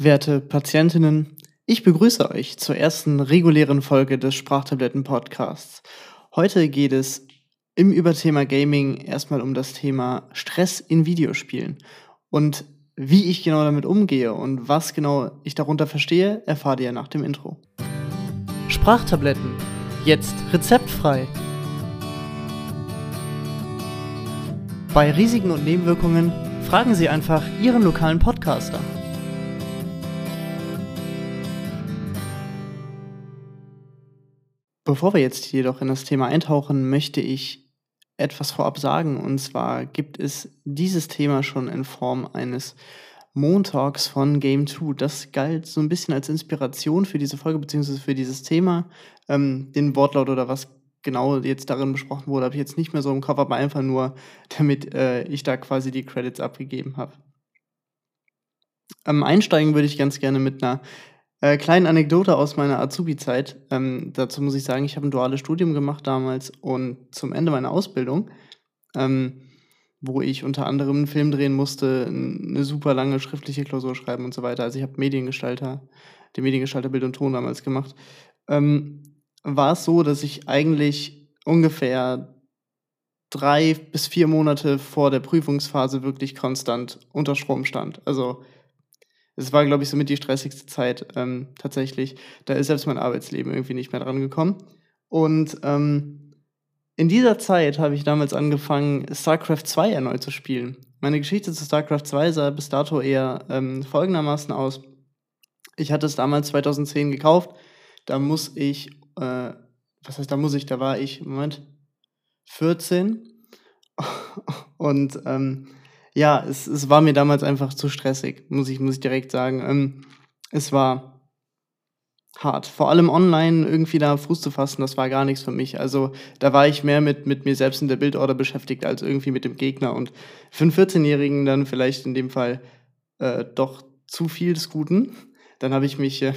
Werte Patientinnen, ich begrüße euch zur ersten regulären Folge des Sprachtabletten-Podcasts. Heute geht es im Überthema Gaming erstmal um das Thema Stress in Videospielen. Und wie ich genau damit umgehe und was genau ich darunter verstehe, erfahrt ihr nach dem Intro. Sprachtabletten. Jetzt rezeptfrei. Bei Risiken und Nebenwirkungen fragen Sie einfach Ihren lokalen Podcaster. Bevor wir jetzt jedoch in das Thema eintauchen, möchte ich etwas vorab sagen. Und zwar gibt es dieses Thema schon in Form eines Montags von Game 2. Das galt so ein bisschen als Inspiration für diese Folge bzw. für dieses Thema. Ähm, den Wortlaut oder was genau jetzt darin besprochen wurde, habe ich jetzt nicht mehr so im Kopf, aber einfach nur, damit äh, ich da quasi die Credits abgegeben habe. Ähm, einsteigen würde ich ganz gerne mit einer äh, kleine Anekdote aus meiner Azubi-Zeit. Ähm, dazu muss ich sagen, ich habe ein duales Studium gemacht damals und zum Ende meiner Ausbildung, ähm, wo ich unter anderem einen Film drehen musste, eine super lange schriftliche Klausur schreiben und so weiter. Also ich habe Mediengestalter, den Mediengestalter Bild und Ton damals gemacht. Ähm, war es so, dass ich eigentlich ungefähr drei bis vier Monate vor der Prüfungsphase wirklich konstant unter Strom stand. Also es war, glaube ich, somit die stressigste Zeit ähm, tatsächlich. Da ist selbst mein Arbeitsleben irgendwie nicht mehr dran gekommen. Und ähm, in dieser Zeit habe ich damals angefangen, StarCraft 2 erneut zu spielen. Meine Geschichte zu StarCraft 2 sah bis dato eher ähm, folgendermaßen aus. Ich hatte es damals 2010 gekauft. Da muss ich, äh, was heißt, da muss ich, da war ich, Moment, 14. Und ähm, ja, es, es war mir damals einfach zu stressig, muss ich, muss ich direkt sagen. Ähm, es war hart. Vor allem online irgendwie da Fuß zu fassen, das war gar nichts für mich. Also da war ich mehr mit, mit mir selbst in der Bildorder beschäftigt, als irgendwie mit dem Gegner. Und für einen 14-Jährigen dann vielleicht in dem Fall äh, doch zu viel des Guten. Dann habe ich mich, äh,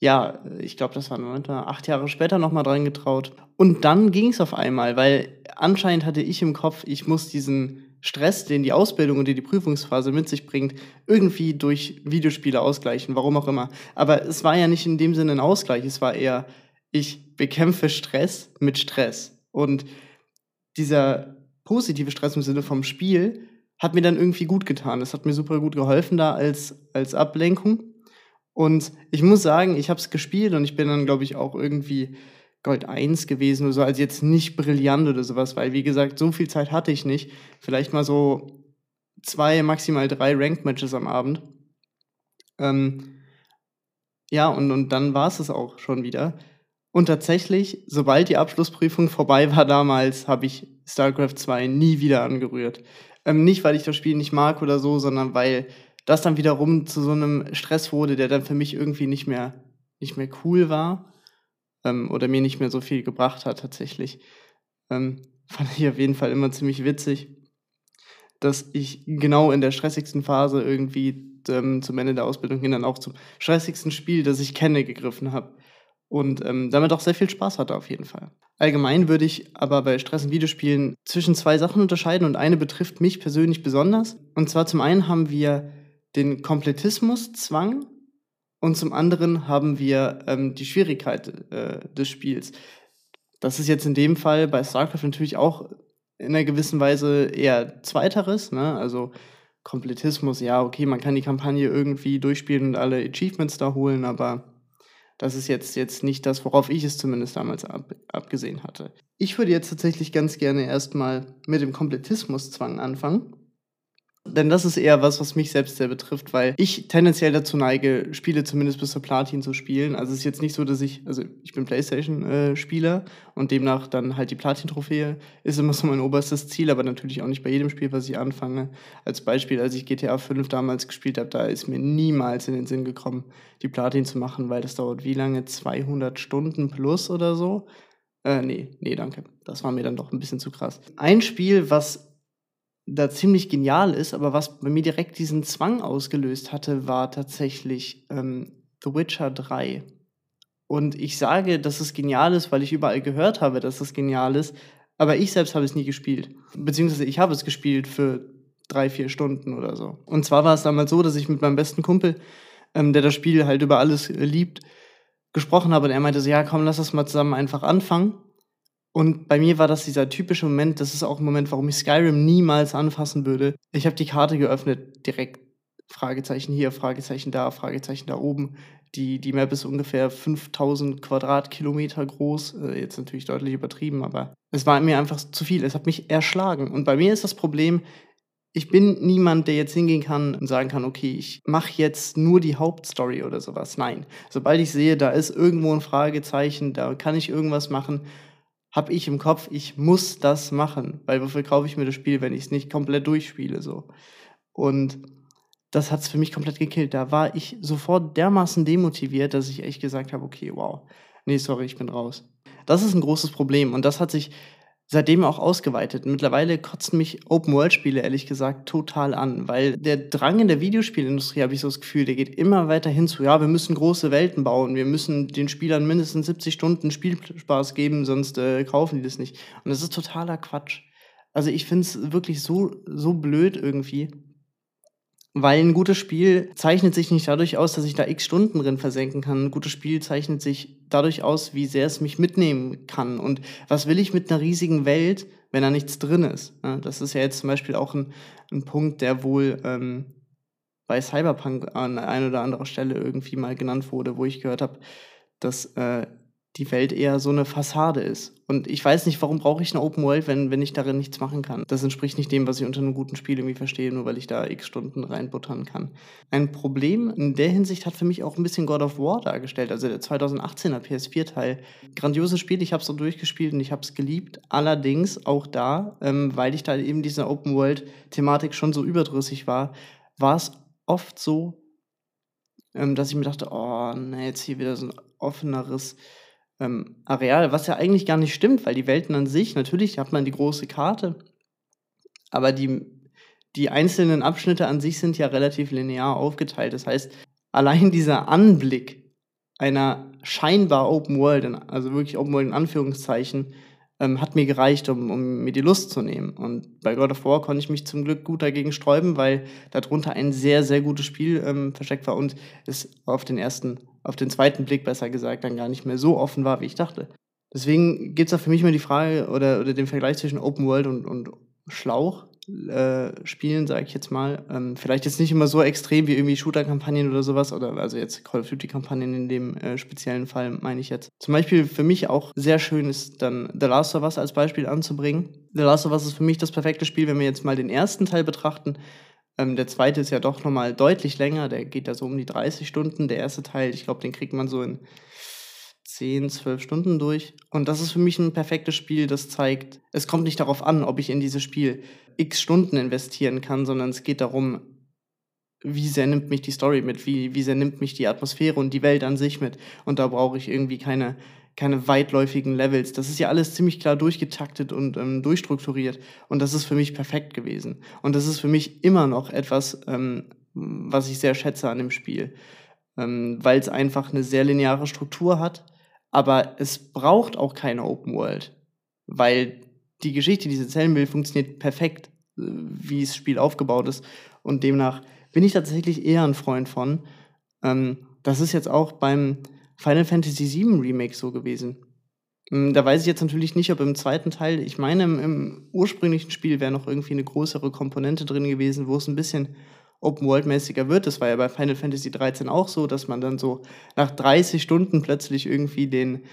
ja, ich glaube, das war neun, acht Jahre später nochmal dran getraut. Und dann ging es auf einmal, weil anscheinend hatte ich im Kopf, ich muss diesen Stress, den die Ausbildung und die, die Prüfungsphase mit sich bringt, irgendwie durch Videospiele ausgleichen, warum auch immer. Aber es war ja nicht in dem Sinne ein Ausgleich, es war eher, ich bekämpfe Stress mit Stress. Und dieser positive Stress im Sinne vom Spiel hat mir dann irgendwie gut getan. Das hat mir super gut geholfen da als, als Ablenkung. Und ich muss sagen, ich habe es gespielt und ich bin dann, glaube ich, auch irgendwie Gold 1 gewesen oder so, also jetzt nicht brillant oder sowas, weil wie gesagt, so viel Zeit hatte ich nicht. Vielleicht mal so zwei, maximal drei Ranked-Matches am Abend. Ähm, ja, und, und dann war es es auch schon wieder. Und tatsächlich, sobald die Abschlussprüfung vorbei war damals, habe ich StarCraft 2 nie wieder angerührt. Ähm, nicht, weil ich das Spiel nicht mag oder so, sondern weil das dann wiederum zu so einem Stress wurde, der dann für mich irgendwie nicht mehr, nicht mehr cool war ähm, oder mir nicht mehr so viel gebracht hat tatsächlich. Ähm, fand ich auf jeden Fall immer ziemlich witzig, dass ich genau in der stressigsten Phase irgendwie ähm, zum Ende der Ausbildung hin dann auch zum stressigsten Spiel, das ich kenne, gegriffen habe. Und ähm, damit auch sehr viel Spaß hatte auf jeden Fall. Allgemein würde ich aber bei Stress in Videospielen zwischen zwei Sachen unterscheiden und eine betrifft mich persönlich besonders. Und zwar zum einen haben wir den Komplettismuszwang und zum anderen haben wir ähm, die Schwierigkeit äh, des Spiels. Das ist jetzt in dem Fall bei StarCraft natürlich auch in einer gewissen Weise eher zweiteres, ne? also Komplettismus, ja, okay, man kann die Kampagne irgendwie durchspielen und alle Achievements da holen, aber das ist jetzt, jetzt nicht das, worauf ich es zumindest damals ab, abgesehen hatte. Ich würde jetzt tatsächlich ganz gerne erstmal mit dem Komplettismuszwang anfangen. Denn das ist eher was, was mich selbst sehr betrifft, weil ich tendenziell dazu neige, Spiele zumindest bis zur Platin zu spielen. Also es ist jetzt nicht so, dass ich, also ich bin Playstation-Spieler äh, und demnach dann halt die Platin-Trophäe ist immer so mein oberstes Ziel, aber natürlich auch nicht bei jedem Spiel, was ich anfange. Als Beispiel, als ich GTA 5 damals gespielt habe, da ist mir niemals in den Sinn gekommen, die Platin zu machen, weil das dauert wie lange? 200 Stunden plus oder so? Äh, nee, nee, danke. Das war mir dann doch ein bisschen zu krass. Ein Spiel, was da ziemlich genial ist, aber was bei mir direkt diesen Zwang ausgelöst hatte, war tatsächlich ähm, The Witcher 3. Und ich sage, dass es genial ist, weil ich überall gehört habe, dass es genial ist, aber ich selbst habe es nie gespielt. Beziehungsweise ich habe es gespielt für drei, vier Stunden oder so. Und zwar war es damals so, dass ich mit meinem besten Kumpel ähm, der das Spiel halt über alles liebt, gesprochen habe und er meinte so, ja, komm, lass das mal zusammen einfach anfangen. Und bei mir war das dieser typische Moment, das ist auch ein Moment, warum ich Skyrim niemals anfassen würde. Ich habe die Karte geöffnet, direkt Fragezeichen hier, Fragezeichen da, Fragezeichen da oben. Die, die Map ist ungefähr 5000 Quadratkilometer groß. Äh, jetzt natürlich deutlich übertrieben, aber es war mir einfach zu viel. Es hat mich erschlagen. Und bei mir ist das Problem, ich bin niemand, der jetzt hingehen kann und sagen kann, okay, ich mache jetzt nur die Hauptstory oder sowas. Nein. Sobald ich sehe, da ist irgendwo ein Fragezeichen, da kann ich irgendwas machen, habe ich im Kopf, ich muss das machen. Weil wofür kaufe ich mir das Spiel, wenn ich es nicht komplett durchspiele? So. Und das hat es für mich komplett gekillt. Da war ich sofort dermaßen demotiviert, dass ich echt gesagt habe, okay, wow, nee, sorry, ich bin raus. Das ist ein großes Problem und das hat sich seitdem auch ausgeweitet. Mittlerweile kotzen mich Open-World-Spiele ehrlich gesagt total an, weil der Drang in der Videospielindustrie, habe ich so das Gefühl, der geht immer weiter hin zu, ja, wir müssen große Welten bauen, wir müssen den Spielern mindestens 70 Stunden Spielspaß geben, sonst äh, kaufen die das nicht. Und das ist totaler Quatsch. Also ich finde es wirklich so, so blöd irgendwie. Weil ein gutes Spiel zeichnet sich nicht dadurch aus, dass ich da x Stunden drin versenken kann. Ein gutes Spiel zeichnet sich dadurch aus, wie sehr es mich mitnehmen kann. Und was will ich mit einer riesigen Welt, wenn da nichts drin ist? Das ist ja jetzt zum Beispiel auch ein, ein Punkt, der wohl ähm, bei Cyberpunk an einer oder anderen Stelle irgendwie mal genannt wurde, wo ich gehört habe, dass äh, die Welt eher so eine Fassade ist. Und ich weiß nicht, warum brauche ich eine Open World, wenn, wenn ich darin nichts machen kann. Das entspricht nicht dem, was ich unter einem guten Spiel irgendwie verstehe, nur weil ich da x Stunden reinbuttern kann. Ein Problem in der Hinsicht hat für mich auch ein bisschen God of War dargestellt, also der 2018er PS4-Teil. Grandioses Spiel, ich habe es so durchgespielt und ich habe es geliebt. Allerdings auch da, ähm, weil ich da eben diese Open World-Thematik schon so überdrüssig war, war es oft so, ähm, dass ich mir dachte, oh, ne, jetzt hier wieder so ein offeneres ähm, Areal, was ja eigentlich gar nicht stimmt, weil die Welten an sich, natürlich hat man die große Karte, aber die, die einzelnen Abschnitte an sich sind ja relativ linear aufgeteilt. Das heißt, allein dieser Anblick einer scheinbar Open World, also wirklich Open World in Anführungszeichen, ähm, hat mir gereicht, um, um mir die Lust zu nehmen. Und bei God of War konnte ich mich zum Glück gut dagegen sträuben, weil darunter ein sehr, sehr gutes Spiel ähm, versteckt war und es auf den ersten, auf den zweiten Blick besser gesagt, dann gar nicht mehr so offen war, wie ich dachte. Deswegen gibt es da für mich immer die Frage oder, oder den Vergleich zwischen Open World und, und Schlauch äh, spielen, sage ich jetzt mal. Ähm, vielleicht jetzt nicht immer so extrem wie irgendwie Shooter-Kampagnen oder sowas, oder also jetzt Call of Duty-Kampagnen in dem äh, speziellen Fall meine ich jetzt. Zum Beispiel für mich auch sehr schön ist dann The Last of Us als Beispiel anzubringen. The Last of Us ist für mich das perfekte Spiel, wenn wir jetzt mal den ersten Teil betrachten. Ähm, der zweite ist ja doch nochmal deutlich länger, der geht da so um die 30 Stunden. Der erste Teil, ich glaube, den kriegt man so in 10, 12 Stunden durch. Und das ist für mich ein perfektes Spiel, das zeigt, es kommt nicht darauf an, ob ich in dieses Spiel x Stunden investieren kann, sondern es geht darum, wie sehr nimmt mich die Story mit, wie, wie sehr nimmt mich die Atmosphäre und die Welt an sich mit. Und da brauche ich irgendwie keine, keine weitläufigen Levels. Das ist ja alles ziemlich klar durchgetaktet und ähm, durchstrukturiert. Und das ist für mich perfekt gewesen. Und das ist für mich immer noch etwas, ähm, was ich sehr schätze an dem Spiel. Ähm, Weil es einfach eine sehr lineare Struktur hat aber es braucht auch keine Open World, weil die Geschichte, die sie erzählen will, funktioniert perfekt, äh, wie das Spiel aufgebaut ist. Und demnach bin ich tatsächlich eher ein Freund von. Ähm, das ist jetzt auch beim Final Fantasy VII Remake so gewesen. Ähm, da weiß ich jetzt natürlich nicht, ob im zweiten Teil, ich meine, im, im ursprünglichen Spiel wäre noch irgendwie eine größere Komponente drin gewesen, wo es ein bisschen Open-World-mäßiger wird. Das war ja bei Final Fantasy 13 auch so, dass man dann so nach 30 Stunden plötzlich irgendwie den,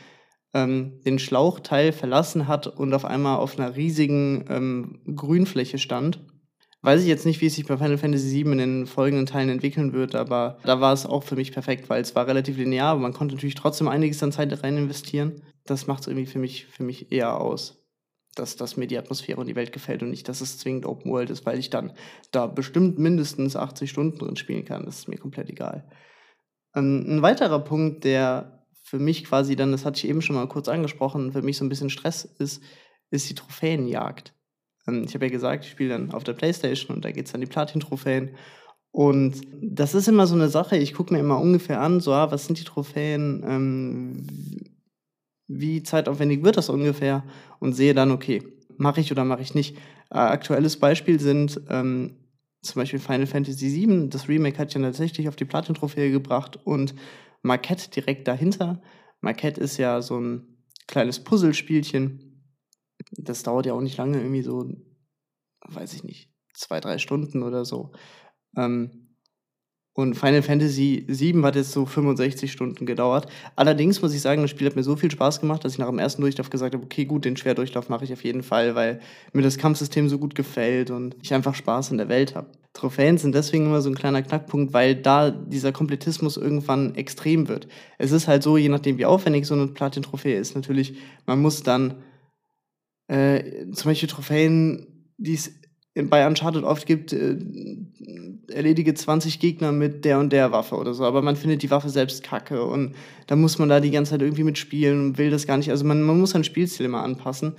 ähm, den Schlauchteil verlassen hat und auf einmal auf einer riesigen ähm, Grünfläche stand. Weiß ich jetzt nicht, wie es sich bei Final Fantasy 7 in den folgenden Teilen entwickeln wird, aber da war es auch für mich perfekt, weil es war relativ linear, aber man konnte natürlich trotzdem einiges an Zeit rein investieren. Das macht es irgendwie für mich, für mich eher aus dass, dass mir die Atmosphäre und die Welt gefällt und nicht, dass es zwingend Open World ist, weil ich dann da bestimmt mindestens 80 Stunden drin spielen kann. Das ist mir komplett egal. Ähm, ein weiterer Punkt, der für mich quasi dann, das hatte ich eben schon mal kurz angesprochen, für mich so ein bisschen Stress ist, ist die Trophäenjagd. Ähm, ich habe ja gesagt, ich spiele dann auf der Playstation und da geht es dann die Platin-Trophäen. Und das ist immer so eine Sache, ich gucke mir immer ungefähr an, so, ah, was sind die Trophäen, ähm, wie zeitaufwendig wird das ungefähr und sehe dann, okay, mache ich oder mache ich nicht. Äh, aktuelles Beispiel sind ähm, zum Beispiel Final Fantasy VII, das Remake hat ja tatsächlich auf die Platin-Trophäe gebracht und Marquette direkt dahinter. Marquette ist ja so ein kleines Puzzlespielchen. Das dauert ja auch nicht lange, irgendwie so, weiß ich nicht, zwei, drei Stunden oder so. Ähm, und Final Fantasy VII hat jetzt so 65 Stunden gedauert. Allerdings muss ich sagen, das Spiel hat mir so viel Spaß gemacht, dass ich nach dem ersten Durchlauf gesagt habe, okay, gut, den Schwerdurchlauf mache ich auf jeden Fall, weil mir das Kampfsystem so gut gefällt und ich einfach Spaß in der Welt habe. Trophäen sind deswegen immer so ein kleiner Knackpunkt, weil da dieser Komplettismus irgendwann extrem wird. Es ist halt so, je nachdem wie aufwendig so eine Platin-Trophäe ist, natürlich, man muss dann äh, zum Beispiel Trophäen, die es bei Uncharted oft gibt, äh, erledige 20 Gegner mit der und der Waffe oder so, aber man findet die Waffe selbst kacke und da muss man da die ganze Zeit irgendwie mitspielen und will das gar nicht. Also man, man muss sein Spielstil immer anpassen.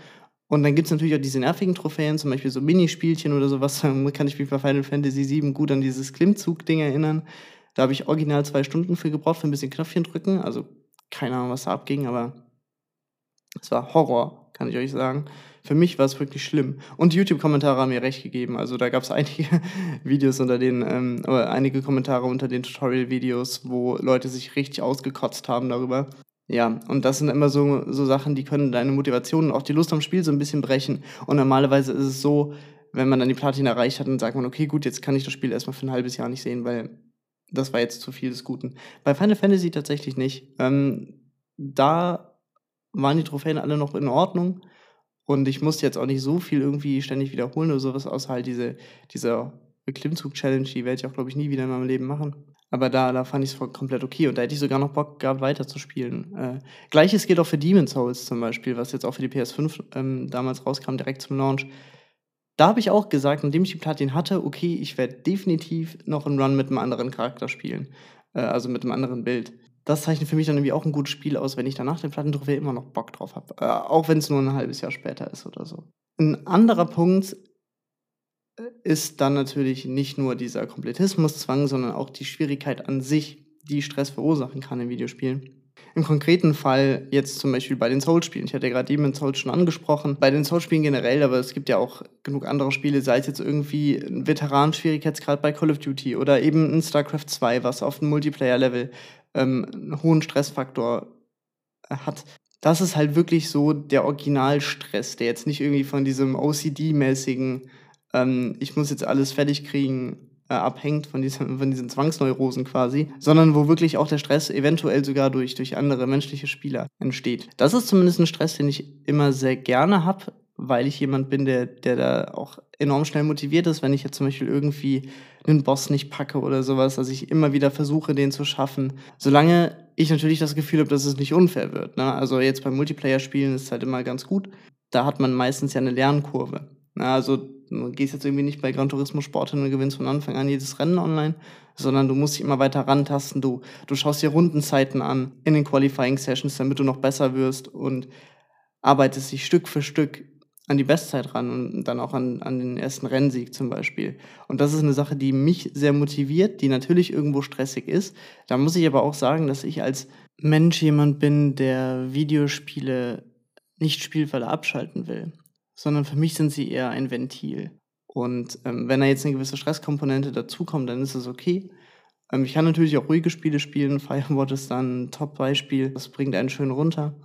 Und dann gibt es natürlich auch diese nervigen Trophäen, zum Beispiel so Minispielchen oder sowas. Da kann ich mich bei Final Fantasy VII gut an dieses Klimmzug-Ding erinnern. Da habe ich original zwei Stunden für gebraucht, für ein bisschen Knöpfchen drücken. Also keine Ahnung, was da abging, aber es war Horror, kann ich euch sagen. Für mich war es wirklich schlimm. Und YouTube-Kommentare haben mir recht gegeben. Also da gab es einige Videos unter den, ähm, oder einige Kommentare unter den Tutorial-Videos, wo Leute sich richtig ausgekotzt haben darüber. Ja, und das sind immer so, so Sachen, die können deine Motivation und auch die Lust am Spiel so ein bisschen brechen. Und normalerweise ist es so, wenn man dann die Platin erreicht hat, dann sagt man, okay, gut, jetzt kann ich das Spiel erstmal für ein halbes Jahr nicht sehen, weil das war jetzt zu viel des Guten. Bei Final Fantasy tatsächlich nicht. Ähm, da waren die Trophäen alle noch in Ordnung. Und ich musste jetzt auch nicht so viel irgendwie ständig wiederholen oder sowas, außer halt diese, diese Klimmzug-Challenge, die werde ich auch, glaube ich, nie wieder in meinem Leben machen. Aber da, da fand ich es komplett okay und da hätte ich sogar noch Bock gehabt, weiterzuspielen. Äh, Gleiches gilt auch für Demon's Souls zum Beispiel, was jetzt auch für die PS5 ähm, damals rauskam, direkt zum Launch. Da habe ich auch gesagt, nachdem ich die Platin hatte, okay, ich werde definitiv noch einen Run mit einem anderen Charakter spielen. Äh, also mit einem anderen Bild das zeichnet für mich dann irgendwie auch ein gutes Spiel aus, wenn ich danach den Plattentrophäe immer noch Bock drauf habe. Äh, auch wenn es nur ein halbes Jahr später ist oder so. Ein anderer Punkt äh, ist dann natürlich nicht nur dieser Komplettismuszwang, sondern auch die Schwierigkeit an sich, die Stress verursachen kann in Videospielen. Im konkreten Fall jetzt zum Beispiel bei den Souls-Spielen. Ich hatte ja gerade Demon's Souls schon angesprochen. Bei den Souls-Spielen generell, aber es gibt ja auch genug andere Spiele, sei es jetzt irgendwie ein Veteran-Schwierigkeitsgrad bei Call of Duty oder eben ein StarCraft 2, was auf dem Multiplayer-Level ähm, einen hohen Stressfaktor äh, hat. Das ist halt wirklich so der Originalstress, der jetzt nicht irgendwie von diesem OCD-mäßigen, ähm, ich muss jetzt alles fertig kriegen, äh, abhängt, von, diesem, von diesen Zwangsneurosen quasi, sondern wo wirklich auch der Stress eventuell sogar durch, durch andere menschliche Spieler entsteht. Das ist zumindest ein Stress, den ich immer sehr gerne habe, weil ich jemand bin, der, der da auch enorm schnell motiviert ist, wenn ich jetzt zum Beispiel irgendwie einen Boss nicht packe oder sowas, dass ich immer wieder versuche, den zu schaffen. Solange ich natürlich das Gefühl habe, dass es nicht unfair wird. Ne? Also jetzt beim Multiplayer-Spielen ist es halt immer ganz gut. Da hat man meistens ja eine Lernkurve. Ne? Also du gehst jetzt irgendwie nicht bei Gran Turismo Sport hin und gewinnst von Anfang an jedes Rennen online, sondern du musst dich immer weiter rantasten. Du, du schaust dir Rundenzeiten an in den Qualifying Sessions, damit du noch besser wirst und arbeitest dich Stück für Stück an die Bestzeit ran und dann auch an, an den ersten Rennsieg zum Beispiel. Und das ist eine Sache, die mich sehr motiviert, die natürlich irgendwo stressig ist. Da muss ich aber auch sagen, dass ich als Mensch jemand bin, der Videospiele nicht spielt, weil er abschalten will, sondern für mich sind sie eher ein Ventil. Und ähm, wenn da jetzt eine gewisse Stresskomponente dazukommt, dann ist es okay. Ähm, ich kann natürlich auch ruhige Spiele spielen. Firewatch ist dann ein Top-Beispiel. Das bringt einen schön runter.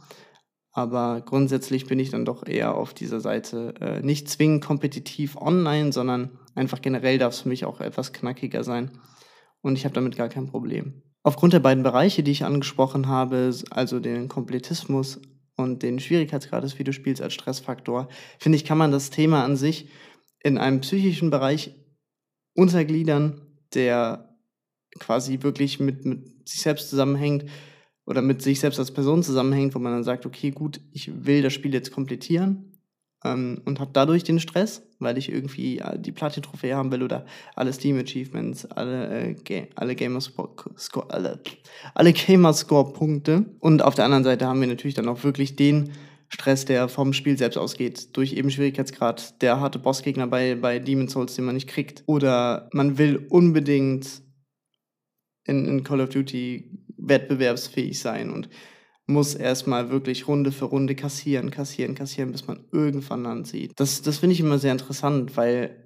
Aber grundsätzlich bin ich dann doch eher auf dieser Seite äh, nicht zwingend kompetitiv online, sondern einfach generell darf es für mich auch etwas knackiger sein. Und ich habe damit gar kein Problem. Aufgrund der beiden Bereiche, die ich angesprochen habe, also den Kompletismus und den Schwierigkeitsgrad des Videospiels als Stressfaktor, finde ich, kann man das Thema an sich in einem psychischen Bereich untergliedern, der quasi wirklich mit, mit sich selbst zusammenhängt oder mit sich selbst als Person zusammenhängt, wo man dann sagt, okay, gut, ich will das Spiel jetzt komplettieren ähm, und habe dadurch den Stress, weil ich irgendwie äh, die Platin-Trophäe haben will oder alle Steam-Achievements, alle, äh, Ga alle Gamerscore, alle, alle Gamerscore-Punkte. Und auf der anderen Seite haben wir natürlich dann auch wirklich den Stress, der vom Spiel selbst ausgeht, durch eben Schwierigkeitsgrad, der harte Bossgegner bei, bei Demon's Souls, den man nicht kriegt. Oder man will unbedingt in, in Call of Duty wettbewerbsfähig sein und muss erstmal wirklich Runde für Runde kassieren, kassieren, kassieren, bis man irgendwann dann sieht. Das, das finde ich immer sehr interessant, weil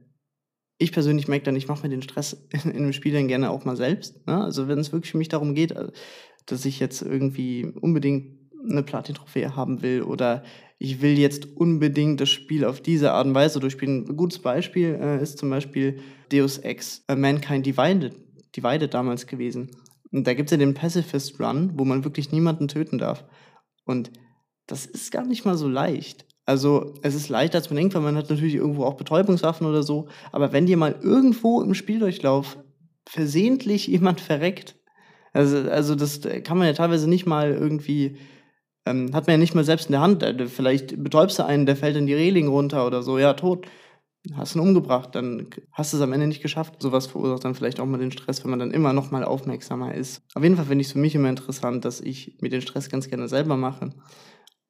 ich persönlich merke dann, ich mache mir den Stress in, in 'nem Spiel dann gerne auch mal selbst, ne? Also, wenn es wirklich für mich darum geht, äh, dass ich jetzt irgendwie unbedingt eine Platin-Trophäe haben will oder ich will jetzt unbedingt das Spiel auf diese Art und Weise durchspielen. Ein gutes Beispiel, äh, ist zum Beispiel Deus Ex, äh, Mankind Divided Divided damals gewesen. Und da gibt es ja den Pacifist Run, wo man wirklich niemanden töten darf. Und das ist gar nicht mal so leicht. Also, es ist leichter, als man denkt, weil man hat natürlich irgendwo auch Betäubungswaffen oder so. Aber wenn dir mal irgendwo im Spieldurchlauf versehentlich jemand verreckt, also, also das kann man ja teilweise nicht mal irgendwie, ähm, hat man ja nicht mal selbst in der Hand. Äh, vielleicht betäubst du einen, der fällt in die Reling runter oder so, ja, tot. Hast ihn umgebracht, dann hast du es am Ende nicht geschafft. Sowas verursacht dann vielleicht auch mal den Stress, wenn man dann immer noch mal aufmerksamer ist. Auf jeden Fall finde ich es für mich immer interessant, dass ich mir den Stress ganz gerne selber mache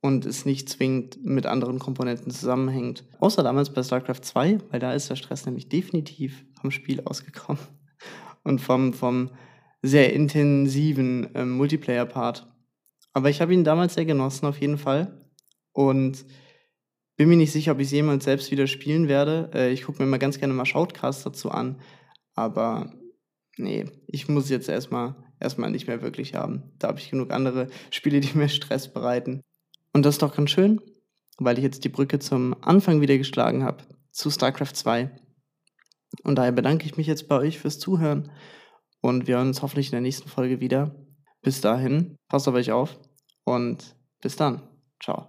und es nicht zwingend mit anderen Komponenten zusammenhängt. Außer damals bei StarCraft 2, weil da ist der Stress nämlich definitiv vom Spiel ausgekommen und vom, vom sehr intensiven ähm, Multiplayer-Part. Aber ich habe ihn damals sehr genossen, auf jeden Fall. Und bin mir nicht sicher, ob ich es jemals selbst wieder spielen werde. Äh, ich gucke mir immer ganz gerne mal Shoutcasts dazu an. Aber nee, ich muss jetzt erstmal erstmal nicht mehr wirklich haben. Da habe ich genug andere Spiele, die mir Stress bereiten. Und das ist doch ganz schön, weil ich jetzt die Brücke zum Anfang wieder geschlagen habe, zu StarCraft 2. Und daher bedanke ich mich jetzt bei euch fürs Zuhören und wir hören uns hoffentlich in der nächsten Folge wieder. Bis dahin, passt auf euch auf und bis dann. Ciao.